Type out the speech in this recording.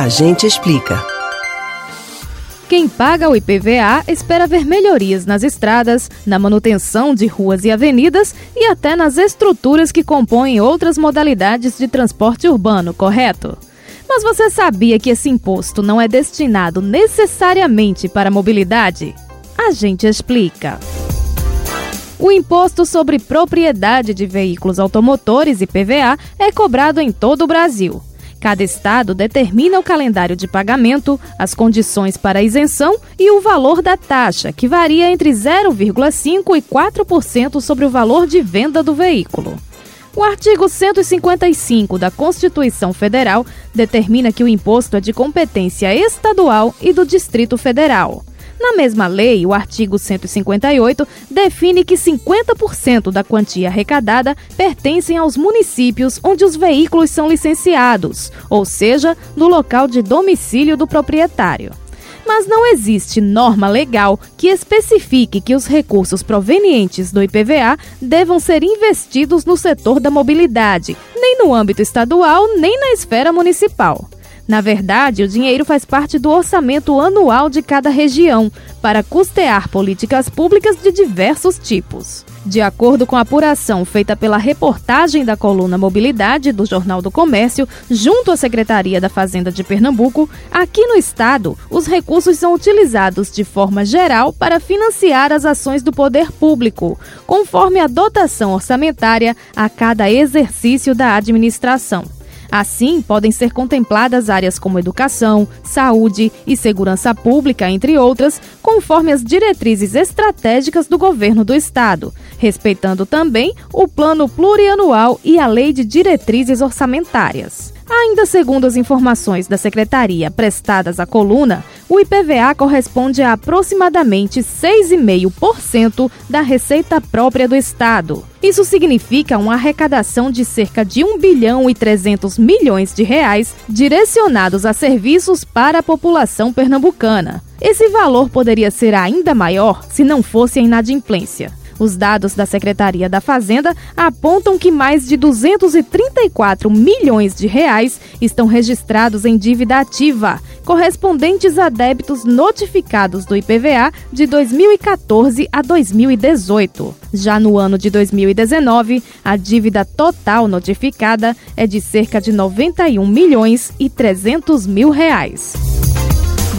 A gente explica. Quem paga o IPVA espera ver melhorias nas estradas, na manutenção de ruas e avenidas e até nas estruturas que compõem outras modalidades de transporte urbano, correto? Mas você sabia que esse imposto não é destinado necessariamente para a mobilidade? A gente explica. O imposto sobre propriedade de veículos automotores, IPVA, é cobrado em todo o Brasil. Cada estado determina o calendário de pagamento, as condições para isenção e o valor da taxa, que varia entre 0,5% e 4% sobre o valor de venda do veículo. O artigo 155 da Constituição Federal determina que o imposto é de competência estadual e do Distrito Federal. Na mesma lei, o artigo 158 define que 50% da quantia arrecadada pertencem aos municípios onde os veículos são licenciados, ou seja, no local de domicílio do proprietário mas não existe norma legal que especifique que os recursos provenientes do IPVA devam ser investidos no setor da mobilidade, nem no âmbito estadual, nem na esfera municipal. Na verdade, o dinheiro faz parte do orçamento anual de cada região para custear políticas públicas de diversos tipos. De acordo com a apuração feita pela reportagem da coluna Mobilidade do Jornal do Comércio, junto à Secretaria da Fazenda de Pernambuco, aqui no estado, os recursos são utilizados de forma geral para financiar as ações do poder público, conforme a dotação orçamentária a cada exercício da administração. Assim, podem ser contempladas áreas como educação, saúde e segurança pública, entre outras, conforme as diretrizes estratégicas do governo do Estado, respeitando também o Plano Plurianual e a Lei de Diretrizes Orçamentárias. Ainda segundo as informações da secretaria prestadas à coluna, o IPVA corresponde a aproximadamente 6,5% da receita própria do Estado. Isso significa uma arrecadação de cerca de 1 bilhão e 300 milhões de reais direcionados a serviços para a população pernambucana. Esse valor poderia ser ainda maior se não fosse a inadimplência. Os dados da Secretaria da Fazenda apontam que mais de 234 milhões de reais estão registrados em dívida ativa, correspondentes a débitos notificados do IPVA de 2014 a 2018. Já no ano de 2019, a dívida total notificada é de cerca de 91 milhões e 300 mil reais.